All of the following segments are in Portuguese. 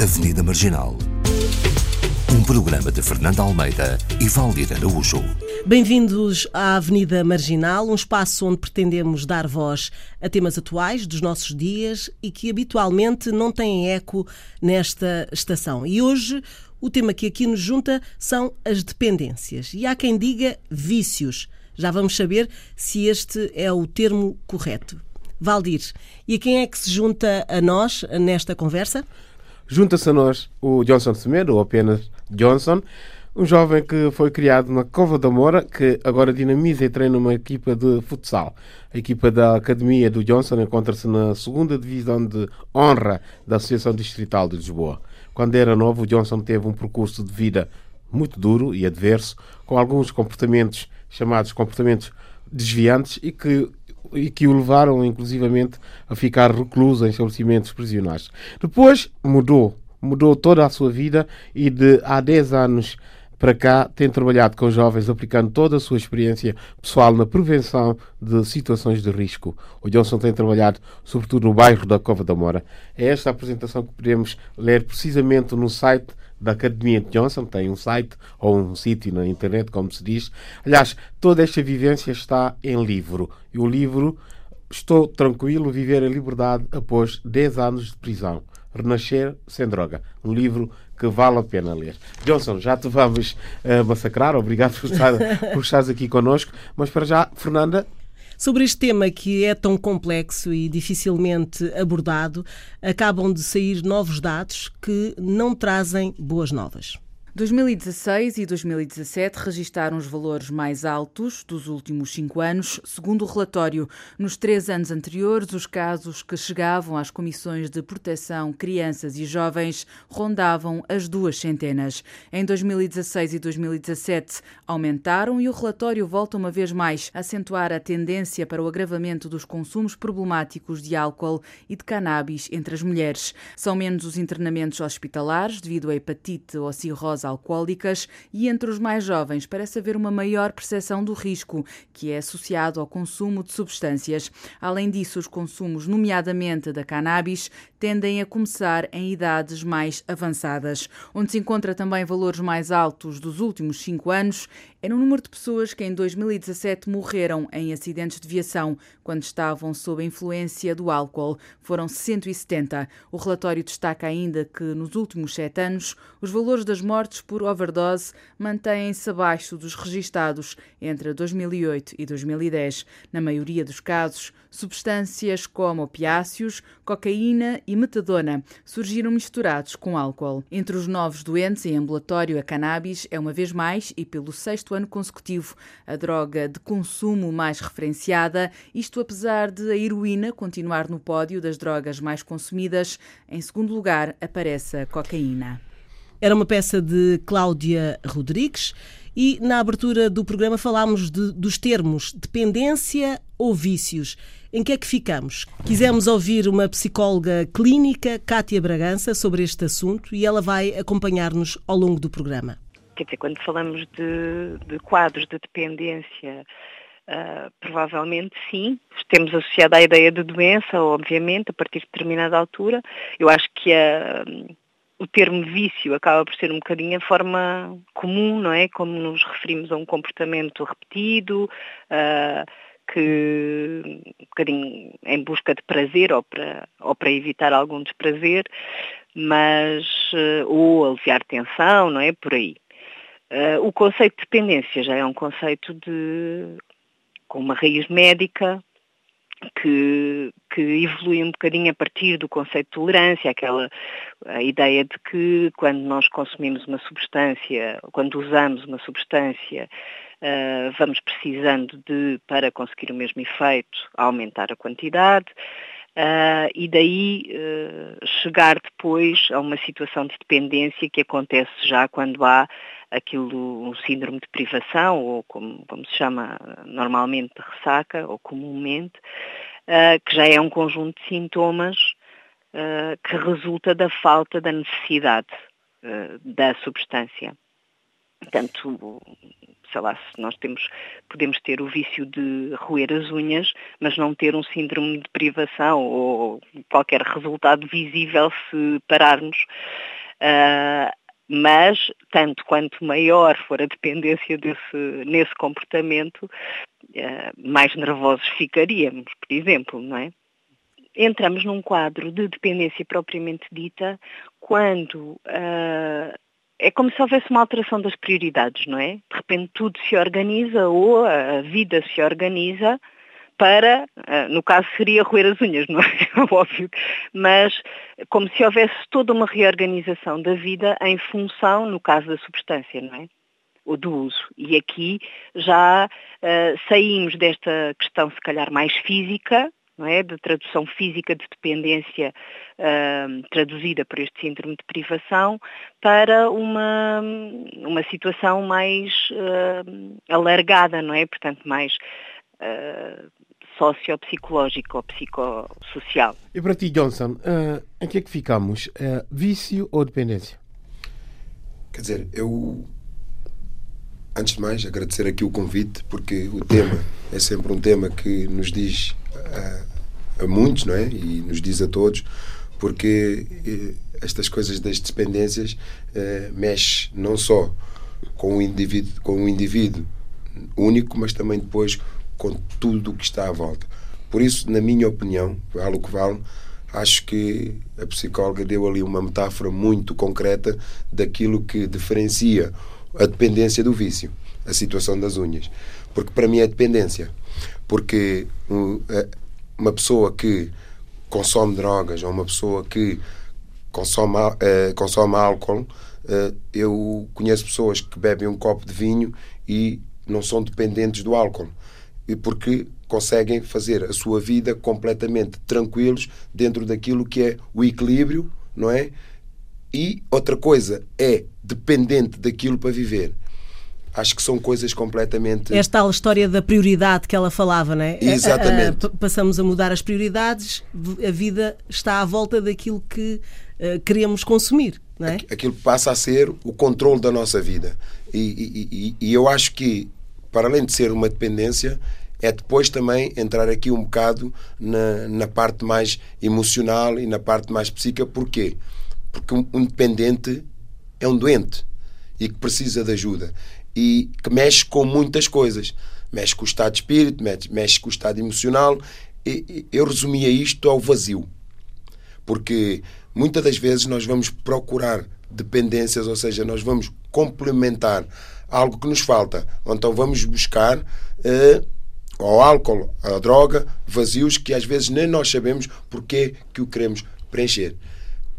Avenida Marginal. Um programa de Fernando Almeida e Valdir Araújo. Bem-vindos à Avenida Marginal, um espaço onde pretendemos dar voz a temas atuais dos nossos dias e que habitualmente não têm eco nesta estação. E hoje o tema que aqui nos junta são as dependências. E há quem diga vícios. Já vamos saber se este é o termo correto. Valdir, e a quem é que se junta a nós nesta conversa? Junta-se a nós o Johnson Semedo, ou apenas Johnson, um jovem que foi criado na Cova da Moura, que agora dinamiza e treina uma equipa de futsal. A equipa da Academia do Johnson encontra-se na segunda divisão de honra da Associação Distrital de Lisboa. Quando era novo, Johnson teve um percurso de vida muito duro e adverso, com alguns comportamentos chamados comportamentos desviantes e que e que o levaram, inclusivamente, a ficar recluso em estabelecimentos prisionais. Depois mudou, mudou toda a sua vida e de há 10 anos para cá tem trabalhado com jovens aplicando toda a sua experiência pessoal na prevenção de situações de risco. O Johnson tem trabalhado sobretudo no bairro da Cova da Mora. É esta a apresentação que podemos ler precisamente no site da Academia de Johnson, tem um site ou um sítio na internet, como se diz. Aliás, toda esta vivência está em livro. E o livro Estou Tranquilo, Viver em Liberdade após 10 anos de prisão. Renascer sem droga. Um livro que vale a pena ler. Johnson, já te vamos uh, massacrar. Obrigado por, estar, por estares aqui connosco. Mas para já, Fernanda, Sobre este tema que é tão complexo e dificilmente abordado, acabam de sair novos dados que não trazem boas novas. 2016 e 2017 registaram os valores mais altos dos últimos cinco anos, segundo o relatório. Nos três anos anteriores, os casos que chegavam às comissões de proteção crianças e jovens rondavam as duas centenas. Em 2016 e 2017 aumentaram e o relatório volta uma vez mais a acentuar a tendência para o agravamento dos consumos problemáticos de álcool e de cannabis entre as mulheres. São menos os internamentos hospitalares devido à hepatite ou cirrose alcoólicas e entre os mais jovens parece haver uma maior percepção do risco, que é associado ao consumo de substâncias. Além disso, os consumos, nomeadamente da cannabis, tendem a começar em idades mais avançadas. Onde se encontra também valores mais altos dos últimos cinco anos é no número de pessoas que em 2017 morreram em acidentes de viação quando estavam sob a influência do álcool. Foram 170. O relatório destaca ainda que nos últimos sete anos os valores das mortes por overdose mantêm-se abaixo dos registados entre 2008 e 2010. Na maioria dos casos, substâncias como opiáceos, cocaína e metadona surgiram misturados com álcool. Entre os novos doentes em ambulatório, a cannabis é uma vez mais e pelo sexto ano consecutivo. A droga de consumo mais referenciada, isto apesar de a heroína continuar no pódio das drogas mais consumidas. Em segundo lugar, aparece a cocaína. Era uma peça de Cláudia Rodrigues e na abertura do programa falámos de, dos termos dependência ou vícios. Em que é que ficamos? Quisemos ouvir uma psicóloga clínica, Cátia Bragança, sobre este assunto e ela vai acompanhar-nos ao longo do programa. Quer dizer, quando falamos de, de quadros de dependência, uh, provavelmente sim, temos associado à ideia de doença, obviamente, a partir de determinada altura. Eu acho que a, o termo vício acaba por ser um bocadinho a forma comum, não é? Como nos referimos a um comportamento repetido, uh, que um bocadinho em busca de prazer ou para, ou para evitar algum desprazer, mas uh, ou aliviar tensão, não é? Por aí. Uh, o conceito de dependência já é um conceito de, com uma raiz médica que, que evolui um bocadinho a partir do conceito de tolerância, aquela ideia de que quando nós consumimos uma substância, quando usamos uma substância, uh, vamos precisando de, para conseguir o mesmo efeito, aumentar a quantidade. Uh, e daí uh, chegar depois a uma situação de dependência que acontece já quando há aquilo, um síndrome de privação, ou como, como se chama normalmente de ressaca, ou comumente, uh, que já é um conjunto de sintomas que resulta da falta da necessidade da substância. Portanto, sei lá, se nós temos, podemos ter o vício de roer as unhas, mas não ter um síndrome de privação ou qualquer resultado visível se pararmos. Uh, mas, tanto quanto maior for a dependência desse, nesse comportamento, uh, mais nervosos ficaríamos, por exemplo, não é? Entramos num quadro de dependência propriamente dita quando uh, é como se houvesse uma alteração das prioridades, não é? De repente tudo se organiza ou a vida se organiza para, no caso seria roer as unhas, não é? Óbvio, mas como se houvesse toda uma reorganização da vida em função, no caso da substância, não é? Ou do uso. E aqui já uh, saímos desta questão, se calhar, mais física, não é? de tradução física de dependência uh, traduzida por este síndrome de privação para uma, uma situação mais uh, alargada, não é? Portanto, mais uh, sociopsicológica ou psicossocial. E para ti, Johnson, uh, em que é que ficamos? Uh, vício ou dependência? Quer dizer, eu antes de mais agradecer aqui o convite porque o tema é sempre um tema que nos diz a, a muitos, não é? E nos diz a todos, porque eh, estas coisas das dependências eh, mexe não só com o indivíduo, com o indivíduo único, mas também depois com tudo o que está à volta. Por isso, na minha opinião, vale o que vale, acho que a psicóloga deu ali uma metáfora muito concreta daquilo que diferencia a dependência do vício, a situação das unhas. Porque para mim é dependência. Porque uma pessoa que consome drogas ou uma pessoa que consome, uh, consome álcool, uh, eu conheço pessoas que bebem um copo de vinho e não são dependentes do álcool. Porque conseguem fazer a sua vida completamente tranquilos dentro daquilo que é o equilíbrio, não é? E outra coisa é dependente daquilo para viver acho que são coisas completamente. Esta tal história da prioridade que ela falava, não é? Exatamente. A, a, passamos a mudar as prioridades, a vida está à volta daquilo que uh, queremos consumir, não é? Aquilo passa a ser o controle da nossa vida. E, e, e, e eu acho que, para além de ser uma dependência, é depois também entrar aqui um bocado na, na parte mais emocional e na parte mais psíquica. Porquê? Porque um, um dependente é um doente e que precisa de ajuda e que mexe com muitas coisas. Mexe com o estado de espírito, mexe, mexe com o estado emocional. E, eu resumia isto ao vazio. Porque muitas das vezes nós vamos procurar dependências, ou seja, nós vamos complementar algo que nos falta. Ou então vamos buscar eh, ao álcool, à droga, vazios que às vezes nem nós sabemos porque que o queremos preencher.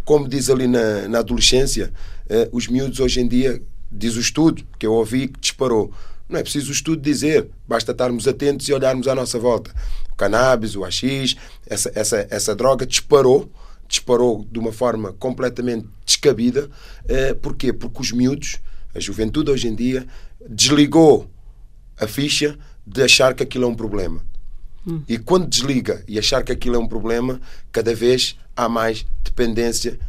Como diz ali na, na adolescência, eh, os miúdos hoje em dia diz o estudo que eu ouvi que disparou. Não é preciso o estudo dizer, basta estarmos atentos e olharmos à nossa volta. O cannabis, o AX, essa, essa, essa droga disparou, disparou de uma forma completamente descabida. Eh, porquê? Porque os miúdos, a juventude hoje em dia, desligou a ficha de achar que aquilo é um problema. Hum. E quando desliga e achar que aquilo é um problema, cada vez há mais dependência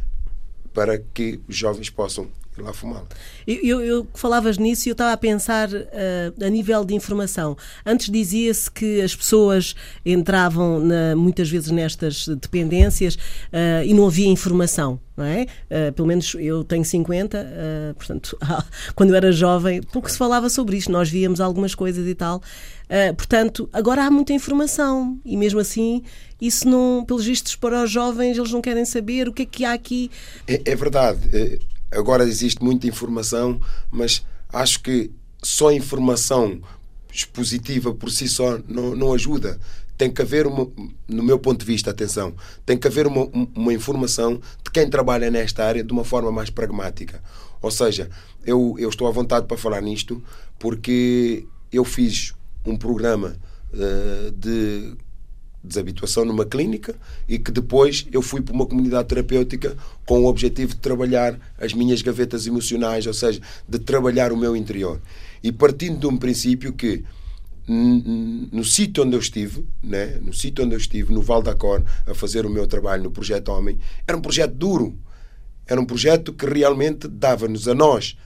para que os jovens possam lá fumá-la. Eu, eu, falavas nisso e eu estava a pensar uh, a nível de informação. Antes dizia-se que as pessoas entravam na, muitas vezes nestas dependências uh, e não havia informação. Não é? Uh, pelo menos eu tenho 50, portanto, quando eu era jovem, pouco se falava sobre isto. Nós víamos algumas coisas e tal. portanto, agora há muita informação e mesmo assim, isso não, pelos vistos para os jovens, eles não querem saber o que é que há aqui. É, é verdade agora existe muita informação, mas acho que só informação expositiva por si só não, não ajuda. Tem que haver, uma, no meu ponto de vista, atenção, tem que haver uma, uma informação de quem trabalha nesta área de uma forma mais pragmática. Ou seja, eu, eu estou à vontade para falar nisto porque eu fiz um programa uh, de desabituação numa clínica e que depois eu fui para uma comunidade terapêutica com o objetivo de trabalhar as minhas gavetas emocionais, ou seja, de trabalhar o meu interior. E partindo de um princípio que no sítio onde eu estive, né, no sítio onde eu estive, no Val da Cor, a fazer o meu trabalho no Projeto Homem, era um projeto duro. Era um projeto que realmente dava-nos a nós,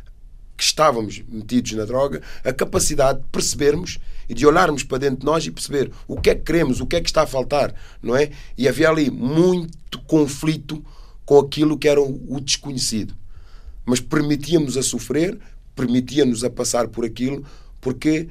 que estávamos metidos na droga, a capacidade de percebermos e de olharmos para dentro de nós e perceber o que é que queremos, o que é que está a faltar, não é? E havia ali muito conflito com aquilo que era o desconhecido. Mas permitíamos a sofrer, permitia-nos a passar por aquilo, porque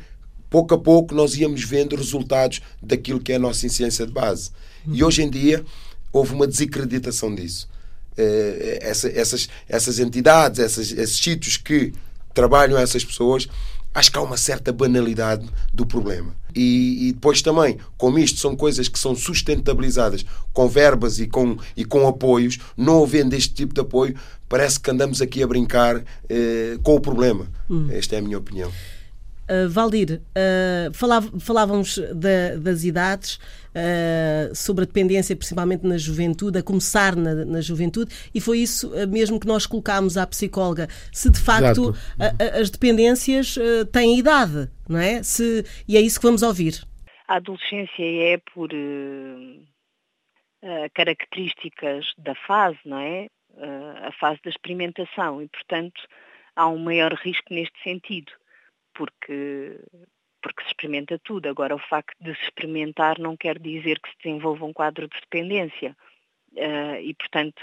pouco a pouco nós íamos vendo resultados daquilo que é a nossa ciência de base. E hoje em dia houve uma desacreditação disso. Eh, essa, essas, essas entidades, essas, esses sítios que trabalham essas pessoas, acho que há uma certa banalidade do problema. E, e, depois também, como isto são coisas que são sustentabilizadas com verbas e com, e com apoios, não havendo este tipo de apoio, parece que andamos aqui a brincar eh, com o problema. Hum. Esta é a minha opinião. Uh, Valdir, uh, falav falávamos da, das idades, uh, sobre a dependência, principalmente na juventude, a começar na, na juventude, e foi isso mesmo que nós colocámos à psicóloga. Se de facto a, a, as dependências têm idade, não é? Se, e é isso que vamos ouvir. A adolescência é por características da fase, não é? a fase da experimentação e, portanto, há um maior risco neste sentido porque, porque se experimenta tudo. Agora, o facto de se experimentar não quer dizer que se desenvolva um quadro de dependência. Uh, e, portanto,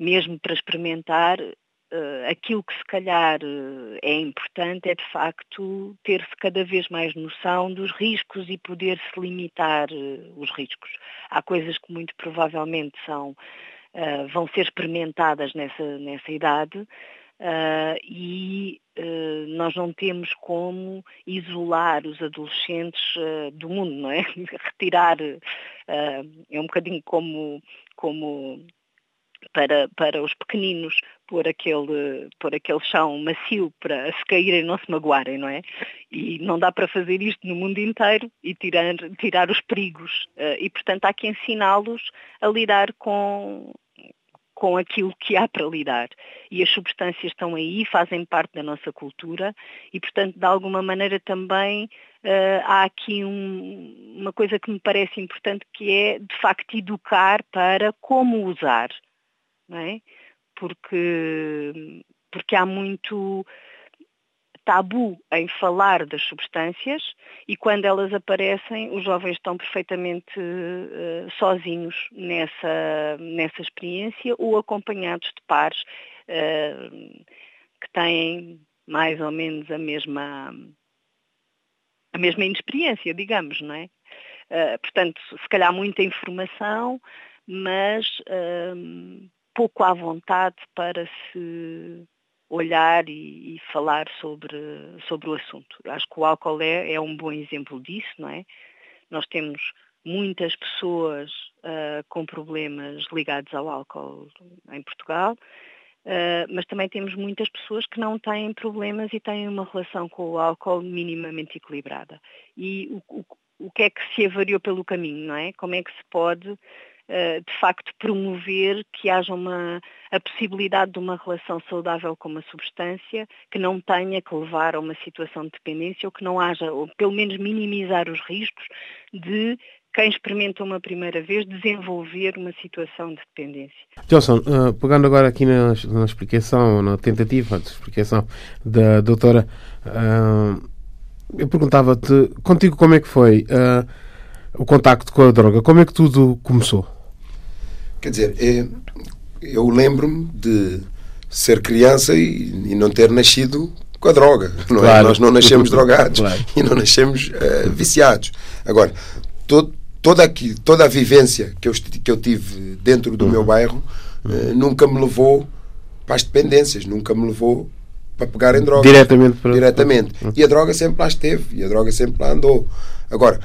mesmo para experimentar, uh, aquilo que se calhar uh, é importante é, de facto, ter-se cada vez mais noção dos riscos e poder-se limitar os riscos. Há coisas que muito provavelmente são, vão ser experimentadas nessa, nessa idade, Uh, e uh, nós não temos como isolar os adolescentes uh, do mundo, não é? Retirar, é um bocadinho como, como para, para os pequeninos pôr aquele, pôr aquele chão macio para se caírem não se magoarem, não é? E não dá para fazer isto no mundo inteiro e tirar, tirar os perigos. e, portanto, há que ensiná-los a lidar com, com aquilo que há para lidar. E as substâncias estão aí, fazem parte da nossa cultura e, portanto, de alguma maneira também uh, há aqui um, uma coisa que me parece importante que é, de facto, educar para como usar. Não é? Porque, porque há muito tabu em falar das substâncias e quando elas aparecem os jovens estão perfeitamente uh, sozinhos nessa, nessa experiência ou acompanhados de pares uh, que têm mais ou menos a mesma a mesma inexperiência, digamos, não é? Uh, portanto, se calhar muita informação, mas pouco à vontade para se olhar e, e, falar sobre, sobre o assunto. Acho que o álcool é, é um bom exemplo disso, não é? Nós temos muitas pessoas uh, com problemas ligados ao álcool em Portugal, uh, mas também temos muitas pessoas que não têm problemas e têm uma relação com o álcool minimamente equilibrada. E o, o, o que é que se avariou pelo caminho, não é? Como é que se pode de facto promover que haja uma, a possibilidade de uma relação saudável com uma substância que não tenha que levar a uma situação de dependência ou que não haja, ou pelo menos minimizar os riscos de quem experimenta uma primeira vez desenvolver uma situação de dependência. Johnson, uh, pegando agora aqui na, na, explicação, na tentativa de explicação da doutora, uh, eu perguntava-te, contigo como é que foi o contacto com a droga? Como é que tudo começou? Quer dizer, é, eu lembro-me de ser criança e, e, não ter nascido com a droga. Não é? claro. é? Nós não nascemos drogados claro. e não nascemos uh, viciados. Agora, todo, toda, aqui, toda a vivência que eu, que eu tive dentro do uhum. meu bairro uh, nunca me levou para as dependências, nunca me levou para pegar em droga. Diretamente. Para... Diretamente. Uhum. E a droga sempre lá esteve, e a droga sempre lá andou. Agora,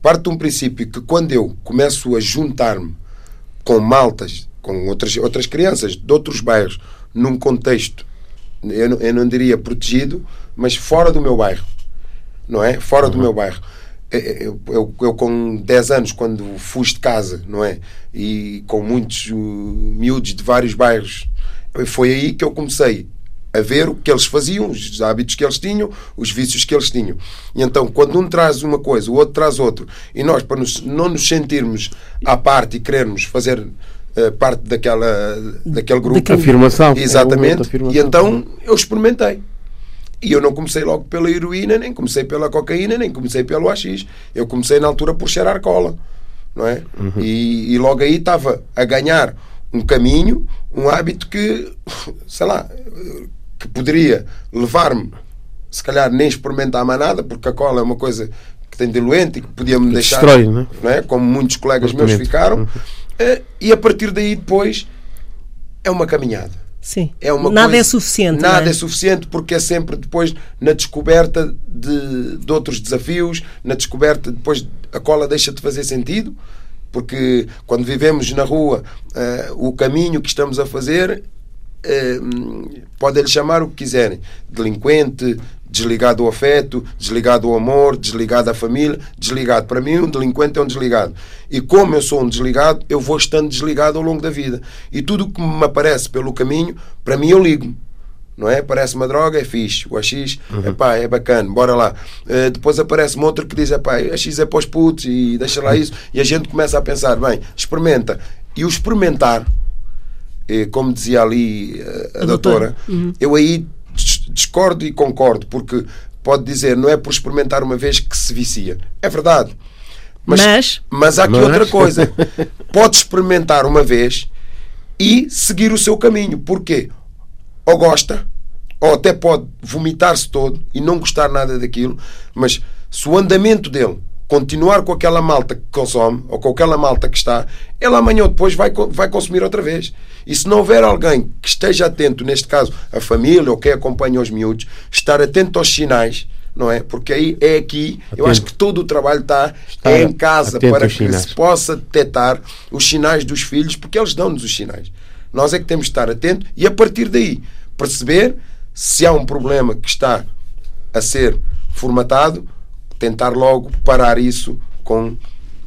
parte de um princípio que quando eu começo a juntar-me com maltas, com outras, outras crianças de outros bairros, num contexto, eu não, eu não diria protegido, mas fora do meu bairro. Não é? Fora uhum. do meu bairro. Eu, eu, eu, com 10 anos, quando fugi de casa, não é? E com muitos uh, miúdos de vários bairros, foi aí que eu comecei a ver o que eles faziam, os hábitos que eles tinham, os vícios que eles tinham. E então, quando um traz uma coisa, o outro traz outro, e nós, para nos, não nos sentirmos à parte e querermos fazer uh, parte daquela, daquele grupo. Daquela afirmação. Exatamente. É afirmação. E então eu experimentei. E eu não comecei logo pela heroína, nem comecei pela cocaína, nem comecei pelo AX. Eu comecei na altura por cheirar cola. Não é? Uhum. E, e logo aí estava a ganhar um caminho, um hábito que, sei lá, que poderia levar-me, se calhar nem experimentar mais nada, porque a cola é uma coisa que tem diluente e que podia-me deixar, destrói, não é? não é? como muitos colegas meus ficaram. Uhum. Eh, e a partir daí depois é uma caminhada. Sim. É uma nada coisa, é suficiente. Nada é? é? suficiente porque é sempre depois na descoberta de, de outros desafios, na descoberta, depois a cola deixa de fazer sentido, porque quando vivemos na rua, uh, o caminho que estamos a fazer uh, podem-lhe chamar o que quiserem: delinquente, desligado do afeto, desligado do amor, desligado da família, desligado. Para mim, um delinquente é um desligado. E como eu sou um desligado, eu vou estando desligado ao longo da vida. E tudo o que me aparece pelo caminho, para mim eu ligo não é? Parece uma droga, é fixe. O AX, uhum. epá, é bacana, bora lá. Uh, depois aparece-me outro que diz, epá, o AX é para os putos e deixa lá isso. E a gente começa a pensar, bem, experimenta. E o experimentar, eh, como dizia ali uh, a, a doutora, uhum. eu aí discordo e concordo, porque pode dizer, não é por experimentar uma vez que se vicia. É verdade. Mas, mas, mas há aqui mas... outra coisa. Pode experimentar uma vez e seguir o seu caminho. Porquê? Ou gosta, ou até pode vomitar-se todo e não gostar nada daquilo, mas se o andamento dele continuar com aquela malta que consome, ou com aquela malta que está, ele amanhã ou depois vai, vai consumir outra vez. E se não houver alguém que esteja atento, neste caso a família ou quem acompanha os miúdos, estar atento aos sinais, não é? Porque aí é aqui, atento. eu acho que todo o trabalho está, é em casa para que sinais. se possa detectar os sinais dos filhos, porque eles dão-nos os sinais. Nós é que temos de estar atento e a partir daí perceber se há um problema que está a ser formatado, tentar logo parar isso com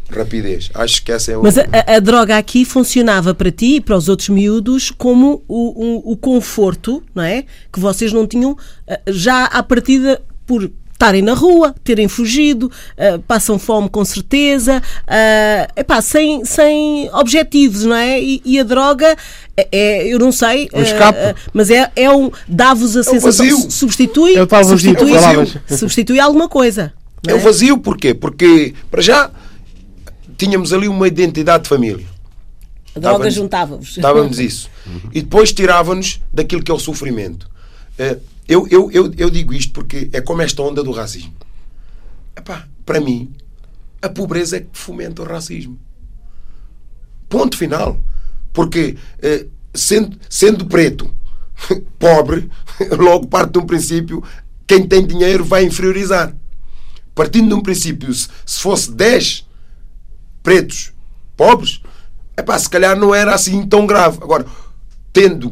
rapidez. Acho que essa é o... Mas a, a, droga aqui funcionava para ti e para os outros miúdos como o, o, o conforto, não é? Que vocês não tinham eh, já à partida por estarem na rua, terem fugido, uh, passam fome com certeza, uh, epá, sem, sem objetivos, não é? E, e a droga é, é, eu não sei, um uh, mas é, é um. dá-vos a é sensação. Vazio. Substitui, é substitui, substitui alguma coisa. É? é o vazio, porquê? Porque, para já, tínhamos ali uma identidade de família. A droga juntava-vos. Dávamos isso. E depois tirava-nos daquilo que é o sofrimento. Uh, eu, eu, eu, eu digo isto porque é como esta onda do racismo. Epá, para mim, a pobreza é que fomenta o racismo. Ponto final. Porque eh, sendo, sendo preto, pobre, logo parte de um princípio, quem tem dinheiro vai inferiorizar. Partindo de um princípio, se, se fosse 10 pretos pobres, epá, se calhar não era assim tão grave. Agora, tendo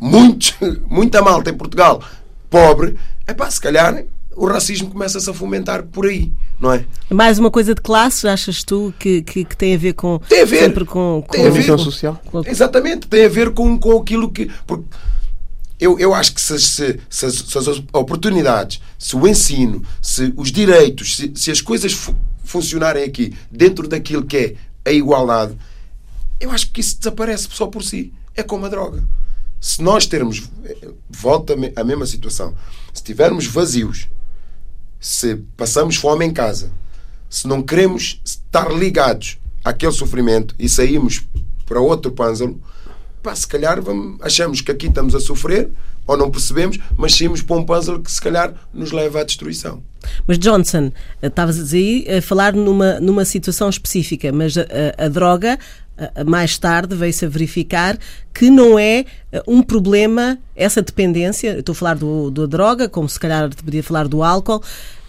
muitos, muita malta em Portugal pobre, é pá, se calhar o racismo começa-se a fomentar por aí, não é? Mais uma coisa de classe, achas tu, que, que, que tem a ver com. Tem a ver. Sempre com, com tem a ver, social. Exatamente, tem a ver com, com aquilo que. Porque eu, eu acho que se, se, se, se as oportunidades, se o ensino, se os direitos, se, se as coisas fu funcionarem aqui dentro daquilo que é a igualdade, eu acho que isso desaparece só por si. É como a droga. Se nós termos, volta a mesma situação, se tivermos vazios, se passamos fome em casa, se não queremos estar ligados àquele sofrimento e saímos para outro pânzalo, pá, se calhar vamos, achamos que aqui estamos a sofrer ou não percebemos, mas saímos para um puzzle que se calhar nos leva à destruição. Mas Johnson, estavas aí a falar numa, numa situação específica, mas a, a, a droga mais tarde veio-se a verificar que não é eh, um problema, essa dependência, estou a falar do, da droga, como se calhar podia falar do álcool,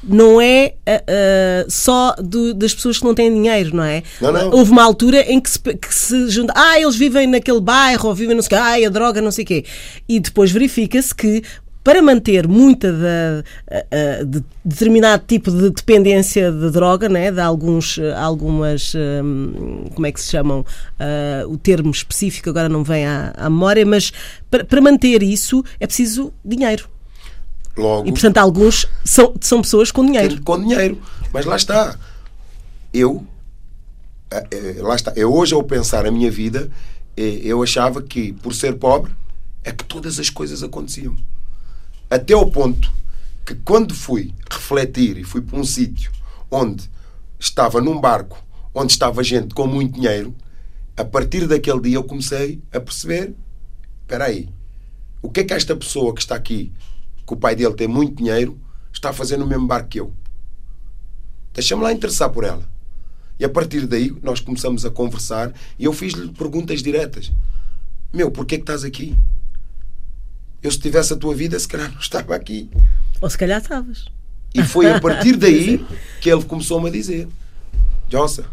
não é uh, só do, das pessoas que não têm dinheiro, não é? Não, não. Houve uma altura em que se, que se junta, ah, eles vivem naquele bairro, ou vivem não sei o quê, ah, a droga, não sei o quê. E depois verifica-se que para manter muita da, de determinado tipo de dependência de droga, né, de alguns, algumas, hum, como é que se chamam, uh, o termo específico agora não vem à, à memória, mas para, para manter isso é preciso dinheiro. Logo, e portanto alguns são, são pessoas com dinheiro. Com dinheiro. Mas lá está. Eu, eh, eh, lá está. Eu hoje ao pensar a minha vida, eu achava que por ser pobre é que todas as coisas aconteciam Até ao ponto que quando fui refletir e fui para um sítio onde estava num barco, onde estava gente com muito dinheiro, a partir daquele dia eu comecei a perceber: espera aí, o que é que esta pessoa que está aqui, que o pai dele tem muito dinheiro, está a fazer no mesmo barco que eu? Deixa-me lá interessar por ela. E a partir daí nós começamos a conversar e eu fiz-lhe perguntas diretas. Meu, porquê que estás aqui? Eu se tivesse a tua vida, se calhar não estava aqui. Ou se calhar estavas. E foi a partir daí que ele começou-me a dizer: Johnson,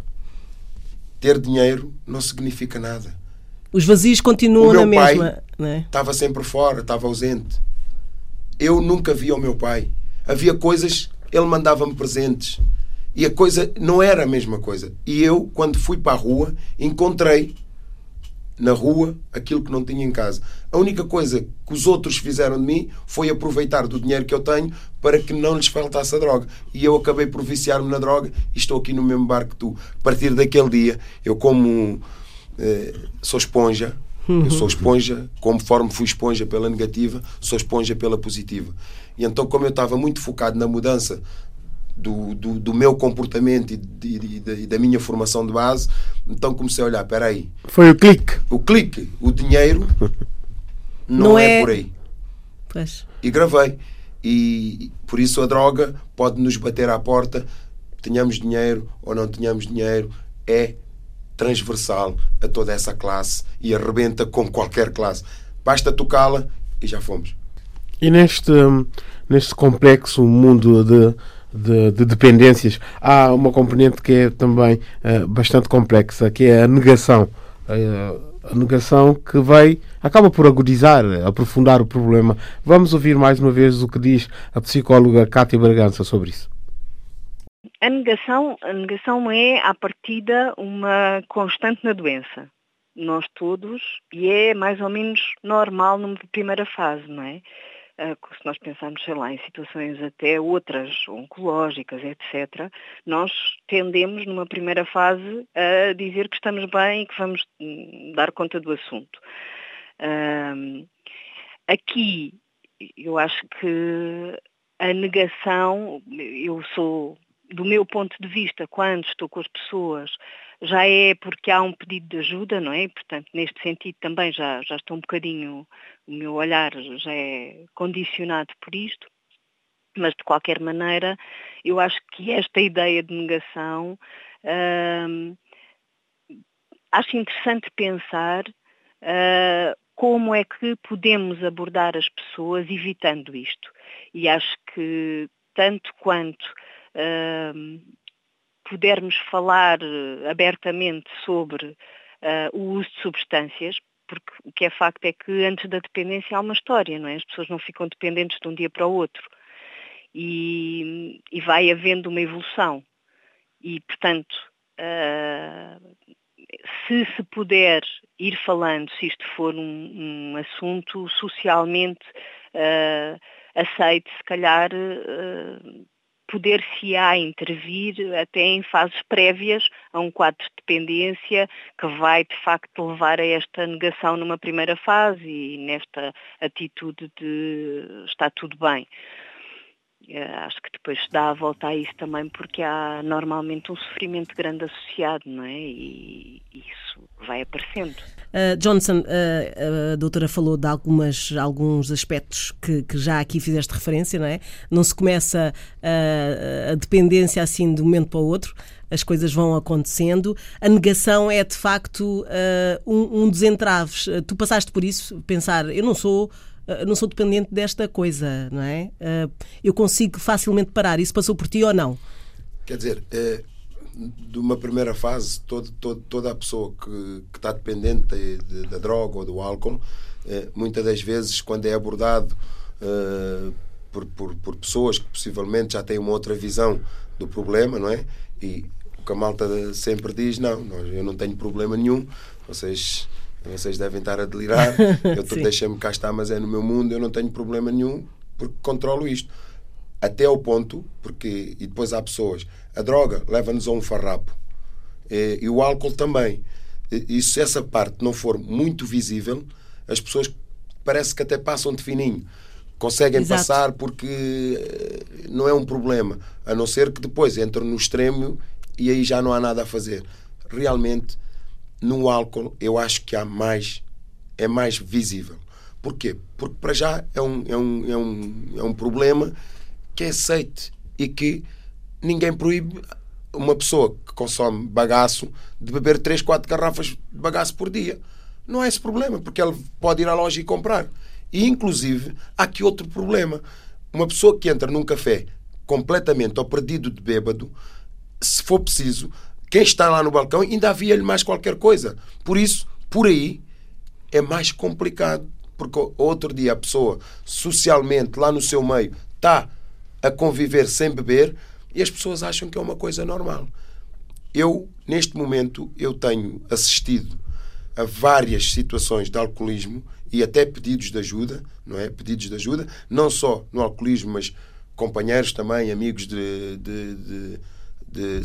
ter dinheiro não significa nada. Os vazios continuam na mesma. Né? Estava sempre fora, estava ausente. Eu nunca via o meu pai. Havia coisas, ele mandava-me presentes. E a coisa não era a mesma coisa. E eu, quando fui para a rua, encontrei na rua aquilo que não tinha em casa. A única coisa que os outros fizeram de mim foi aproveitar do dinheiro que eu tenho para que não lhes faltasse a droga. E eu acabei por viciar-me na droga e estou aqui no mesmo barco que tu. A partir daquele dia, eu como eh, sou esponja, eu sou esponja, conforme fui esponja pela negativa, sou esponja pela positiva. E então, como eu estava muito focado na mudança do, do, do, meu comportamento e, de, de, e, da minha formação de base, então comecei a olhar, espera aí. Foi o clique. O clique, o dinheiro não, não é... é... por aí. Pois. E gravei. E por isso a droga pode nos bater à porta, tenhamos dinheiro ou não tenhamos dinheiro, é transversal a toda essa classe e arrebenta com qualquer classe. Basta tocá-la e já fomos. E neste, neste complexo mundo de de, de, dependências, há uma componente que é também uh, bastante complexa, que é a negação. Uh, a negação que vai, acaba por agudizar, aprofundar o problema. Vamos ouvir mais uma vez o que diz a psicóloga Cátia Bragança sobre isso. A negação, a negação é, à partida, uma constante na doença. Nós todos, e é mais ou menos normal numa primeira fase, não é? Ah, se nós pensarmos, sei lá, em situações até outras, oncológicas, etc., nós tendemos, numa primeira fase, a dizer que estamos bem e que vamos hum, dar conta do assunto. aqui, eu acho que a negação, eu sou, do meu ponto de vista, quando estou com as pessoas, já é porque há um pedido de ajuda, não é? Portanto, neste sentido também já, já estou um bocadinho, o meu olhar já é condicionado por isto, mas de qualquer maneira, eu acho que esta ideia de negação, hum, acho interessante pensar uh, como é que podemos abordar as pessoas evitando isto. E acho que tanto quanto pudermos falar eh, abertamente sobre uh, o uso de substâncias, porque o que é facto é que antes da dependência há uma história, não é? As pessoas não ficam dependentes de um dia para o outro. E, e vai havendo uma evolução. E, portanto, uh, se se puder ir falando, se isto for um, um assunto socialmente uh, aceito, se calhar uh, poder-se-á intervir até em fases prévias a um quadro de dependência que vai de facto levar a esta negação numa primeira fase e nesta atitude de está tudo bem. Eh, acho que depois dá a volta a isso também porque há normalmente um sofrimento grande associado, não é? E isso vai aparecendo. Uh, Johnson, uh, a doutora falou de algumas, alguns aspectos que, que, já aqui fizeste referência, não é? Não se começa uh, a dependência assim de um momento para o outro, as coisas vão acontecendo. A negação é de facto um, um dos entraves. tu passaste por isso, pensar, eu não sou não sou dependente desta coisa, não é? Eu consigo facilmente parar. Isso passou por ti ou não? Quer dizer, de uma primeira fase, todo, todo, toda a pessoa que, que está dependente de, de, da droga ou do álcool, eh, muitas das vezes, quando é abordado eh, por, por, por, pessoas que possivelmente já têm uma outra visão do problema, não é? E o que a malta sempre diz: não, eu não tenho problema nenhum, vocês. Vocês devem estar a delirar, eu deixei-me cá estar, mas é no meu mundo, eu não tenho problema nenhum porque controlo isto até ao ponto, porque e depois há pessoas, a droga leva-nos a um farrapo e, e, o álcool também. E, se essa parte não for muito visível, as pessoas parece que até passam de fininho. conseguem Exato. passar porque eh, não é um problema, a não ser que depois entram no extremo e aí já não há nada a fazer. Realmente, no álcool, eu acho que há mais, é mais visível. Porquê? Porque para já é um, é um, é um, é um problema que é aceite e que ninguém proíbe uma pessoa que consome bagaço de beber 3, 4 garrafas de bagaço por dia. Não é esse problema, porque ele pode ir à loja e comprar. E, inclusive, há aqui outro problema. Uma pessoa que entra num café completamente ao perdido de bêbado, se for preciso, quem está lá no balcão ainda havia-lhe mais qualquer coisa. Por isso, por aí, é mais complicado. Porque outro dia a pessoa, socialmente, lá no seu meio, está a conviver sem beber e as pessoas acham que é uma coisa normal. Eu, neste momento, eu tenho assistido a várias situações de alcoolismo e até pedidos de ajuda, não é? Pedidos de ajuda, não só no alcoolismo, mas companheiros também, amigos de, de, de, de,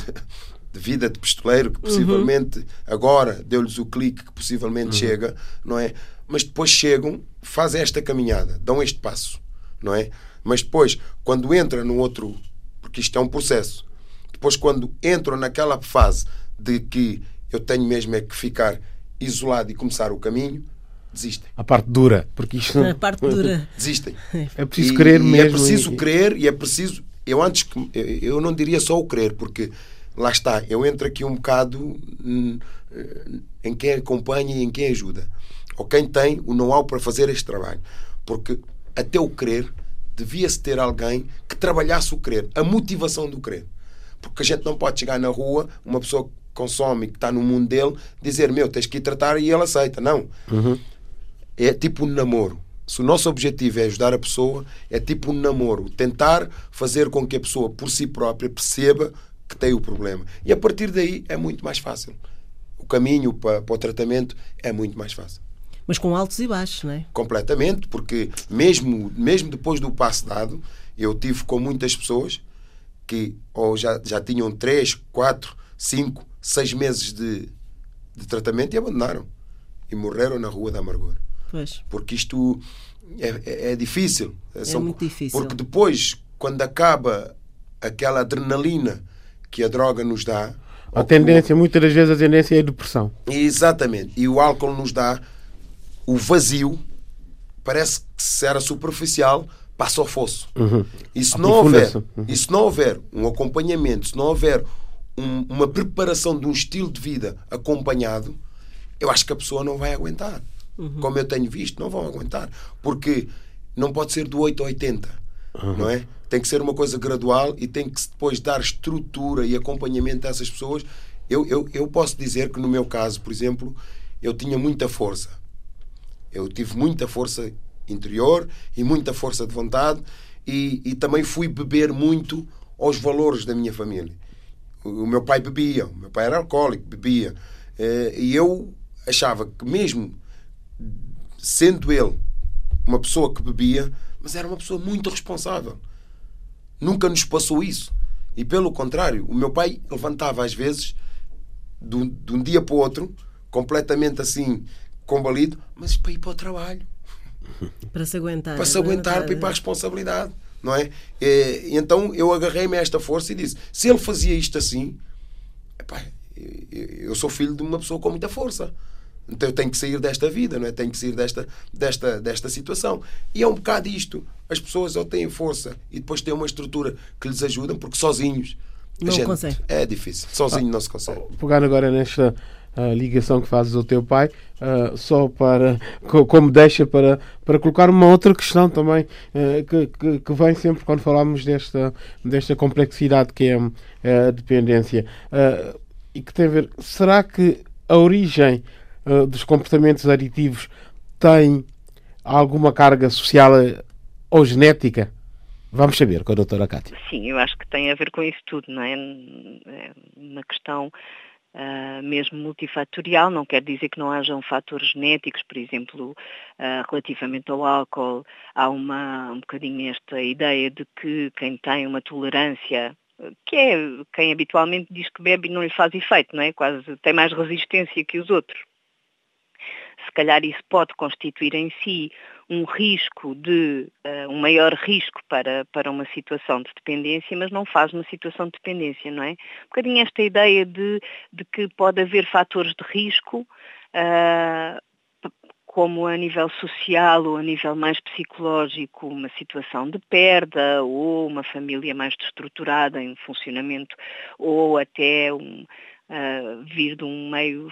de vida de pistoleiro, que possivelmente agora deu-lhes o clique que possivelmente chega, não é? Mas depois chegam, fazem esta caminhada, dão este passo, não é? Mas depois, quando entra no outro, porque isto é um processo, depois quando entram naquela fase de que eu tenho mesmo é que ficar isolado e começar o caminho, desistem. A parte dura, porque isto A parte dura. Desistem. é preciso E- querer e mesmo. É preciso e- crer e é preciso. Eu antes que. Eu não diria só o crer, porque lá está, eu entro aqui um bocado hum, eh, em quem acompanha e em quem ajuda. Ou quem tem o know-how para fazer este trabalho. Porque até o crer devia-se ter alguém que trabalhasse o crer, a motivação do crer. Porque a gente não pode chegar na rua, uma pessoa que consome que está no mundo dele, dizer: Meu, tens que ir tratar e ele aceita. Não. É tipo um namoro. Se o nosso objetivo é ajudar a pessoa, é tipo um namoro. Tentar fazer com que a pessoa, por si própria, perceba que tem o problema. E a partir daí é muito mais fácil. O caminho para, para o tratamento é muito mais fácil. Mas com altos e baixos, não é? Completamente, porque mesmo, mesmo depois do passo dado, eu tive com muitas pessoas que ou já, já tinham 3, 4, 5, 6 meses de, de tratamento e abandonaram. E morreram na rua da amargura Pois. porque isto é, é- é difícil. muito difícil. Porque depois, quando acaba aquela adrenalina que a droga nos dá, A tendência, muitas das vezes, a tendência é a depressão. o- exatamente, e o álcool nos dá o vazio, parece que se era superficial, passa ao fosso. E se não houver. Uhum. e se não houver um acompanhamento, se não houver um- uma preparação de um estilo de vida acompanhado, eu acho que a pessoa não vai aguentar. Como eu tenho visto, não vão aguentar. Porque não pode ser do 8 ao 80. Não é? Tem que ser uma coisa gradual e tem que depois dar estrutura e acompanhamento a essas pessoas. Eu, eu, eu posso dizer que no meu caso, por exemplo, eu tinha muita força. Eu tive muita força interior e muita força de vontade e, e também fui beber muito aos valores da minha família. O, meu pai bebia, o meu pai era alcoólico, bebia. Eh, e eu achava que mesmo sendo ele uma pessoa que bebia, mas era uma pessoa muito responsável. Nunca nos passou isso. E pelo contrário, o meu pai levantava às vezes de um, de um dia para o outro, completamente assim, combalido, mas para ir para o trabalho Para se aguentar. para se aguentar, para ir para a responsabilidade, não é? E, então eu agarrei-me a esta força e disse: se ele fazia isto assim, epá, eu eu sou filho de uma pessoa com muita força. Então eu tenho que sair desta vida, não é? Tenho que sair desta, desta, desta situação. E é um bocado isto. As pessoas ou têm força e depois têm uma estrutura que lhes ajuda, porque sozinhos Não gente- consegue. É difícil. Sozinho não se consegue. Pegar agora nesta ah, ligação que fazes ao teu pai, ah, só para, co- como deixa para, para colocar uma outra questão também, ah, que, que, que vem sempre quando falamos desta, desta complexidade que é ah, a dependência. Ah, e que tem a ver, será que a origem ah, dos comportamentos aditivos tem alguma carga social ou genética? Vamos saber com a doutora Cátia. Sim, eu acho que tem a ver com isso tudo, não é? É uma questão ah, mesmo multifatorial, não quer dizer que não hajam fatores genéticos, por exemplo, ah, relativamente ao álcool, há uma, um bocadinho esta ideia de que quem tem uma tolerância, que é quem habitualmente diz que bebe e não lhe faz efeito, não é? Quase tem mais resistência que os outros. Se calhar isso pode constituir em si um risco de uh, um maior risco para, para uma situação de dependência, mas não faz uma situação de dependência, não é? Um bocadinho esta ideia de, de que pode haver fatores de risco, uh, como a nível social ou a nível mais psicológico, uma situação de perda ou uma família mais destruturada em funcionamento ou até um, uh, vir de um meio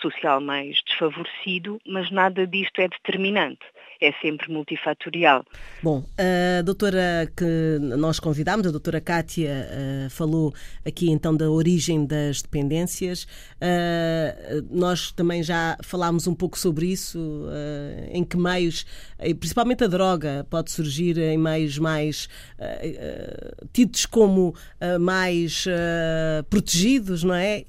social mais desfavorecido, mas nada disto é determinante é sempre multifatorial. Bom, a doutora que nós convidámos, a doutora Kátia, uh, falou aqui então da origem das dependências. Uh, nós também já falámos um pouco sobre isso, uh, em que meios, principalmente a droga, pode surgir em meios mais tidos como mais protegidos, não é?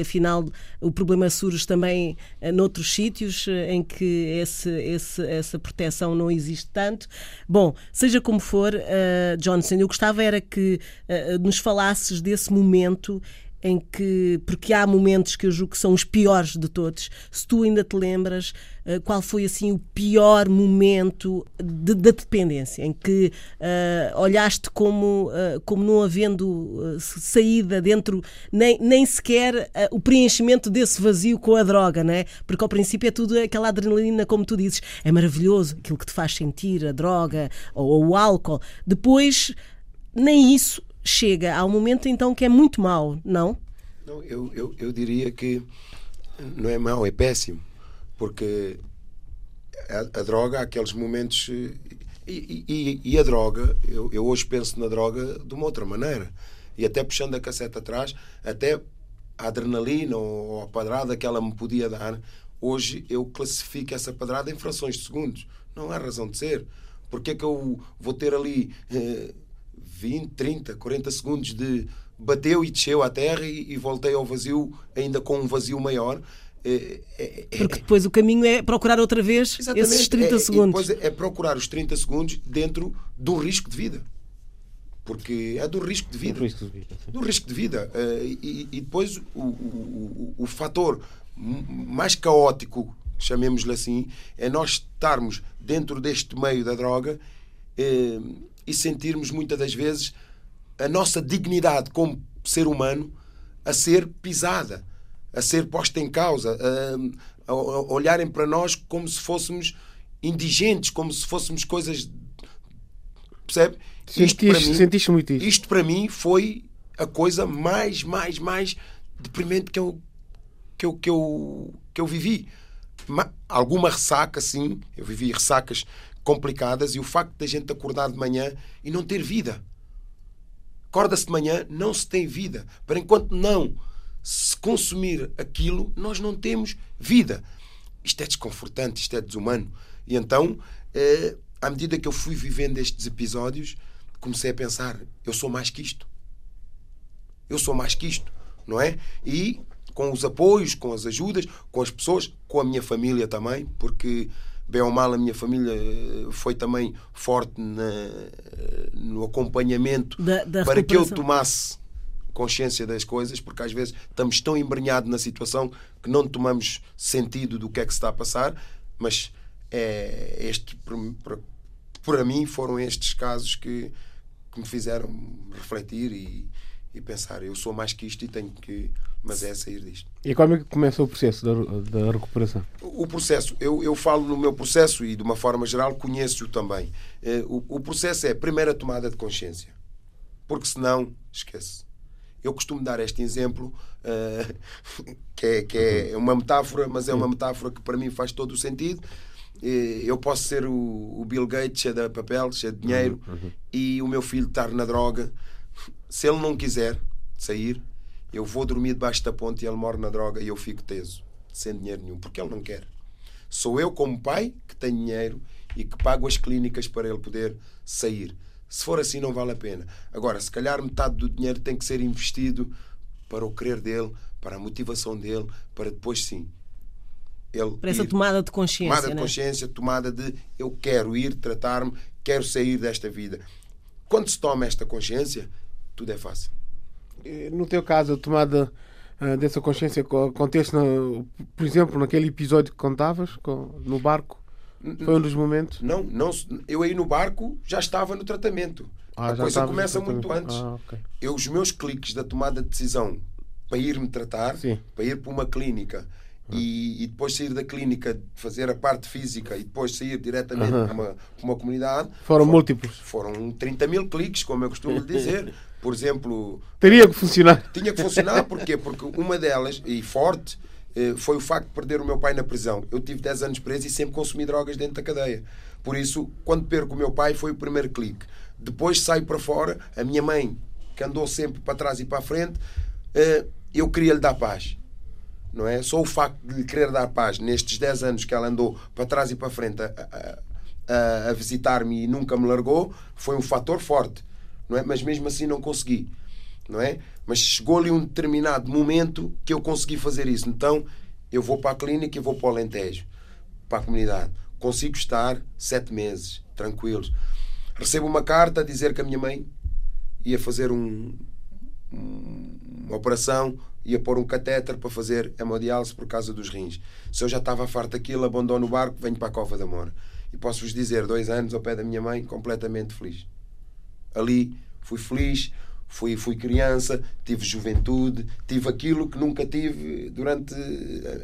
Afinal o problema surge também noutros sítios em que esse, esse, essa proteção não existe tanto. Bom, seja como for, uh, Johnson, eu gostava era que uh, nos falasses desse momento em que, porque há momentos que eu julgo que são os piores de todos, se tu ainda te lembras, eh, qual foi assim o pior momento da de, de dependência, em que uh, olhaste como, uh, como não havendo uh, saída dentro, nem, nem sequer o preenchimento desse vazio com a droga, né? porque ao princípio é tudo aquela adrenalina, como tu dizes, é maravilhoso, aquilo que te faz sentir, a droga ou, ou o álcool. Depois, nem isso chega. Há um momento então que é muito mau, não? Não, eu, eu, eu diria que não é mau, é péssimo. Porque a, a droga, há aqueles momentos. E, e, e a droga, eu, eu, hoje penso na droga de uma outra maneira. E até puxando a casseta atrás, até a adrenalina ou a padrada que ela me podia dar, hoje eu classifico essa padrada em frações de segundos. Não há razão de ser. Porque é que eu vou ter ali. Eh, 20, 30, 40 segundos de bateu e desceu à terra e, e voltei ao vazio, ainda com um vazio maior. É, é, é, Porque depois o caminho é procurar outra vez esses 30 é, segundos. depois é procurar os 30 segundos dentro do risco de vida. Porque é do risco de vida. Do risco de vida. Do risco de vida. E, e, depois o, o, o, o fator mais caótico, chamemos-lhe assim, é nós estarmos dentro deste meio da droga. E sentirmos muitas das vezes a nossa dignidade como ser humano a ser pisada, a ser posta em causa, a, a olharem para nós como se fôssemos indigentes, como se fôssemos coisas. Percebe? Sentiste, isto, mim, sentiste muito isto. Isto para mim foi a coisa mais, mais, mais deprimente que eu, que eu, que eu, que eu vivi. alguma ressaca, sim. Eu vivi ressacas complicadas e o facto da gente acordar de manhã e não ter vida. Acorda-se de manhã, não se tem vida. Para enquanto não se consumir aquilo, nós não temos vida. Isto é desconfortante, isto é desumano. E então, eh, à medida que eu fui vivendo estes episódios, comecei a pensar: eu sou mais que isto. Eu sou mais que isto, não é? E com os apoios, com as ajudas, com as pessoas, com a minha família também, porque bem ou mal, a minha família eh, foi também forte na, no acompanhamento da, da para que eu tomasse consciência das coisas, porque às vezes estamos tão embrenhados na situação que não tomamos sentido do que é que se está a passar, mas é este, para, para mim, foram estes casos que, que me fizeram refletir e, e pensar, eu sou mais que isto e tenho que. Mas é sair disto. E como é que começa o processo da, da recuperação? O processo, eu, eu falo no meu processo e de uma forma geral conheço-o também. Eh, o, o processo é a primeira tomada de consciência. Porque senão, esquece. Eu costumo dar este exemplo, uh, que, é, que é uma metáfora, mas é uma metáfora que para mim faz todo o sentido. Eh, eu posso ser o, o Bill Gates cheio de papel, cheio de dinheiro, uhum, uhum. e o meu filho estar na droga se ele não quiser sair, eu vou dormir debaixo da ponte e ele morre na droga e eu fico teso, sem dinheiro nenhum, porque ele não quer. Sou eu, como pai, que tenho dinheiro e que pago as clínicas para ele poder sair. Se for assim, não vale a pena. Agora, se calhar metade do dinheiro tem que ser investido para o querer dele, para a motivação dele, para depois sim. Ele para essa tomada de consciência. Tomada de né? consciência, tomada de eu quero ir tratar-me, quero sair desta vida. Quando se toma esta consciência, tudo é fácil. No teu caso, a tomada uh, dessa consciência acontece, no, por exemplo, naquele episódio que contavas com, no barco? Foi um dos momentos? Não, não, eu aí no barco já estava no tratamento. Ah, a coisa começa muito antes. Ah, okay. Eu, os meus cliques da tomada de decisão para ir me tratar, Sim. para ir para uma clínica e, e, depois sair da clínica, fazer a parte física e depois sair diretamente para, uma, para uma comunidade. Foram, foram, múltiplos. Foram 30 mil cliques, como eu costumo dizer. Por exemplo. Teria que funcionar. Tinha que funcionar, porquê? Porque uma delas, e forte, eh, foi o facto de perder o meu pai na prisão. Eu tive 10 anos preso e sempre consumi drogas dentro da cadeia. Por isso, quando perco o meu pai, foi o primeiro clique. Depois saio para fora, a minha mãe, que andou sempre para trás e para a frente, eh, eu queria lhe dar paz não é? Só o facto de lhe querer dar paz nestes 10 anos que ela andou para trás e para frente a, a, a visitar-me e nunca me largou foi um fator forte, não é? Mas mesmo assim não consegui, não é? Mas chegou ali um determinado momento que eu consegui fazer isso. Então eu vou para a clínica e vou para o Alentejo, para a comunidade. Consigo estar sete meses, tranquilos. Recebo uma carta a dizer que a minha mãe ia fazer um, um, uma operação ia pôr um catéter para fazer hemodiálise por causa dos rins. Se eu já estava farto daquilo, abandono o barco, venho para a Cova da Mora. E posso-vos dizer, dois anos ao pé da minha mãe, completamente feliz. Ali fui feliz, fui, fui criança, tive juventude, tive aquilo que nunca tive durante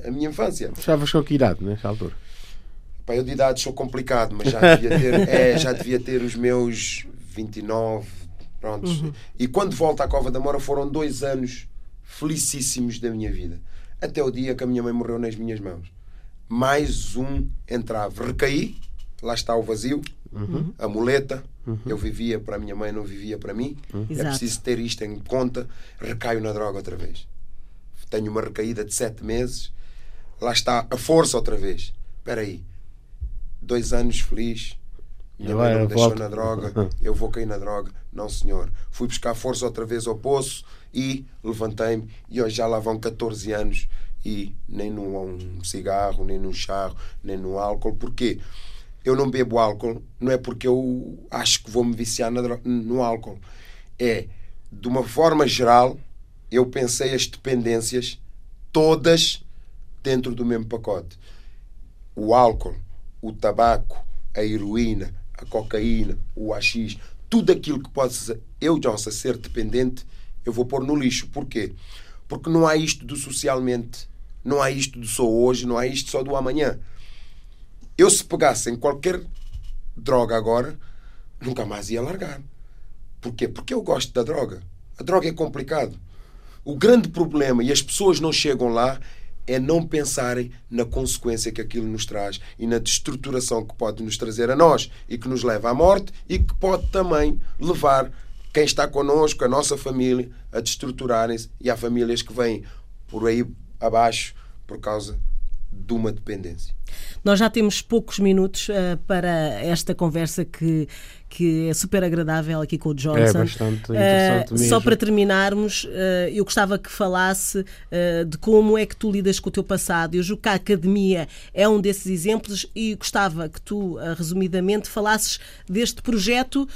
a, minha infância. Estavas com que idade nessa altura? Pá, eu de idade sou complicado, mas já devia ter, é, já devia ter os meus 29, prontos. Uhum. E quando volto à Cova da Mora foram dois anos felicíssimos da minha vida. Até o dia que a minha mãe morreu nas minhas mãos. Mais um entrave. Recaí, lá está o vazio, uhum. a muleta. Uhum. Eu vivia para a minha mãe, não vivia para mim. Uhum. É preciso ter isto em conta. Recaio na droga outra vez. Tenho uma recaída de sete meses. Lá está a força outra vez. Espera aí. Dois anos feliz. Minha mãe não me deixou na droga. Eu vou cair na droga. Não, senhor. Fui buscar força outra vez ao poço e levantei-me e hoje já lá vão 14 anos e nem num cigarro, nem num charro, nem no álcool. Porquê? Eu não bebo álcool, não é porque eu acho que vou me viciar no álcool. É, de uma forma geral, eu pensei as dependências todas dentro do mesmo pacote. O álcool, o tabaco, a heroína, a cocaína, o AX, tudo aquilo que ser, eu, Johnson, ser dependente, eu vou pôr no lixo. Porquê? Porque não há isto do socialmente, não há isto do só hoje, não há isto só do amanhã. Eu, se pegasse em qualquer droga agora, nunca mais ia largar. Porquê? Porque eu gosto da droga. A droga é complicado. O grande problema, e as pessoas não chegam lá, é não pensarem na consequência que aquilo nos traz e na destruturação que pode nos trazer a nós e que nos leva à morte e que pode também levar quem está connosco, a nossa família, a destruturarem-se e há famílias que vêm por aí abaixo por causa de uma dependência. Nós já temos poucos minutos uh, para esta conversa que, que é super agradável aqui com o Johnson. É bastante interessante uh, mesmo. Só para terminarmos, uh, eu gostava que falasse de como é que tu lidas com o teu passado. Eu julgo que a academia é um desses exemplos e gostava que tu, resumidamente, falasses deste projeto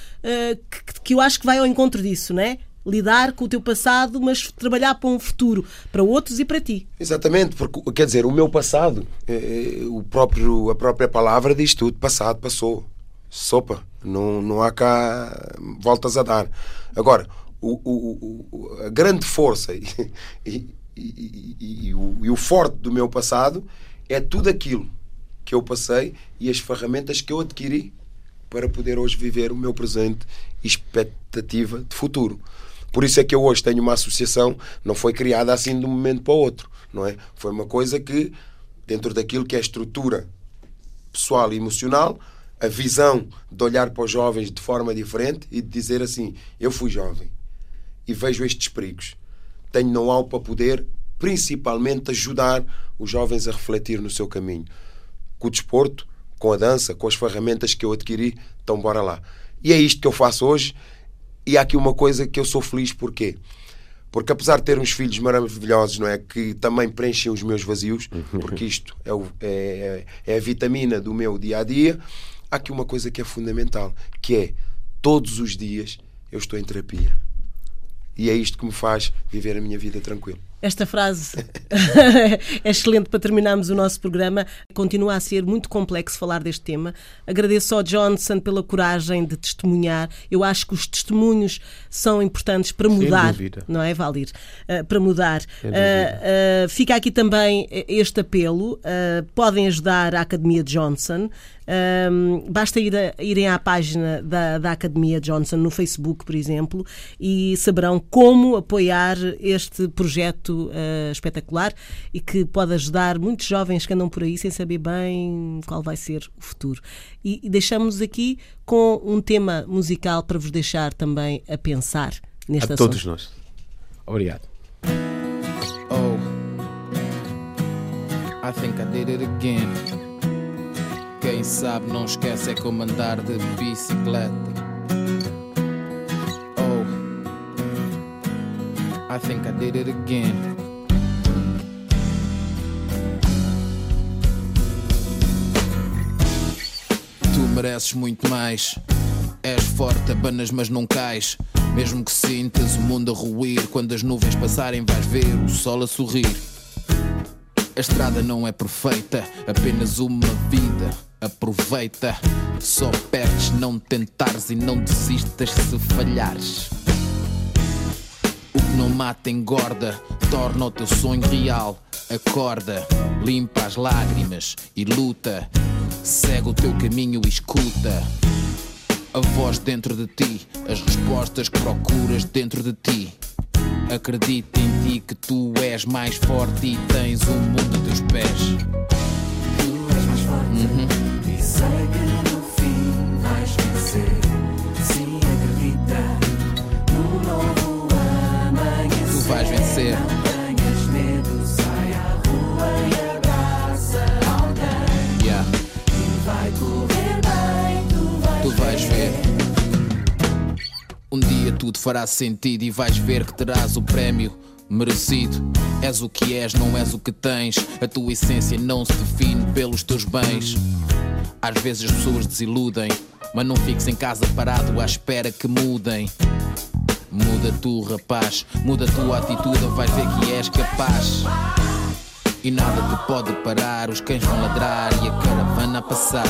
que, que eu acho que vai ao encontro disso, não é? Lidar com o teu passado, mas trabalhar para um futuro, para outros e para ti. Exatamente, porque quer dizer, o meu passado, é, o próprio, a própria palavra diz tudo, passado, passou. Sopa, não, não há cá voltas a dar. Agora, o, o, o a grande força e, e, e, o, e o forte do meu passado é tudo aquilo que eu passei e as ferramentas que eu adquiri para poder hoje viver o meu presente e expectativa de futuro. Por isso é que eu hoje tenho uma associação, não foi criada assim de um momento para o outro, não é? Foi uma coisa que, dentro daquilo que é a estrutura pessoal e emocional, a visão de olhar para os jovens de forma diferente e de dizer assim: eu fui jovem e vejo estes perigos. Tenho know-how para poder, principalmente, ajudar os jovens a refletir no seu caminho. Com o desporto, com a dança, com as ferramentas que eu adquiri, então bora lá. E é isto que eu faço hoje e há aqui uma coisa que eu sou feliz, porquê? Porque apesar de ter uns filhos maravilhosos, não é? Que também preenchem os meus vazios, porque isto é, o, é, é a vitamina do meu dia a dia, há aqui uma coisa que é fundamental, que é todos os dias eu estou em terapia. E é isto que me faz viver a minha vida tranquilo. Esta frase é excelente para terminarmos o nosso programa. Continua a ser muito complexo falar deste tema. Agradeço ao Johnson pela coragem de testemunhar. Eu acho que os testemunhos são importantes para mudar, não é, Valdir? Uh, para mudar. Uh, uh, fica aqui também este apelo. podem ajudar a Academia Johnson. Basta ir a, irem à página da, da Academia Johnson no Facebook, por exemplo, e saberão como apoiar este projeto uh, espetacular e que pode ajudar muitos jovens que andam por aí sem saber bem qual vai ser o futuro. E, e deixamos aqui com um tema musical para vos deixar também a pensar neste a assunto. todos nós. Obrigado. Oh, I think I did it again. Quem sabe não esquece é como andar de bicicleta. I think I did it again. Tu mereces muito mais. És forte, abanas, mas não cais. Mesmo que sintas o mundo a ruir, quando as nuvens passarem, vais ver o sol a sorrir. A estrada não é perfeita, apenas uma vida. Aproveita, só perdes não tentares e não desistas se falhares. O que não mata engorda, torna o teu sonho real. Acorda, limpa as lágrimas e luta. Segue o teu caminho e escuta. A voz dentro de ti, as respostas que procuras dentro de ti. Acredita em ti que tu és mais forte e tens o mundo a teus pés. Fará sentido e vais ver que terás o prémio merecido. És o que és, não és o que tens. A tua essência não se define pelos teus bens. Às vezes as pessoas desiludem, mas não fiques em casa parado à espera que mudem. Muda tu, rapaz, muda a tua atitude, vais ver que és capaz. E nada te pode parar, os cães vão ladrar e a caravana a passar.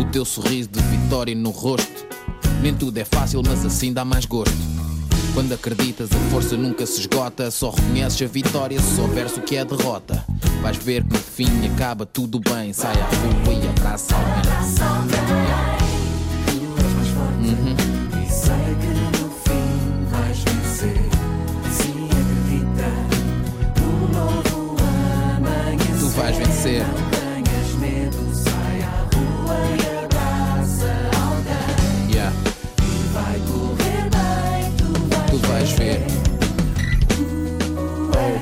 O teu sorriso de vitória no rosto nem tudo é fácil, mas assim dá mais gosto. Quando acreditas, a força nunca se esgota. Só reconheces a vitória se souberes o que é derrota. Vais ver que no fim acaba tudo bem. Sai à rua e abraça alguém. Uhum. E sei que no fim vais vencer. Vais, Tu vais ver. Tu és,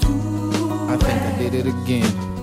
tu I think I did it again.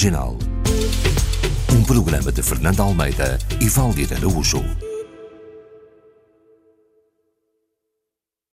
Marginal. Um programa de Fernando Almeida e Valdir Araújo.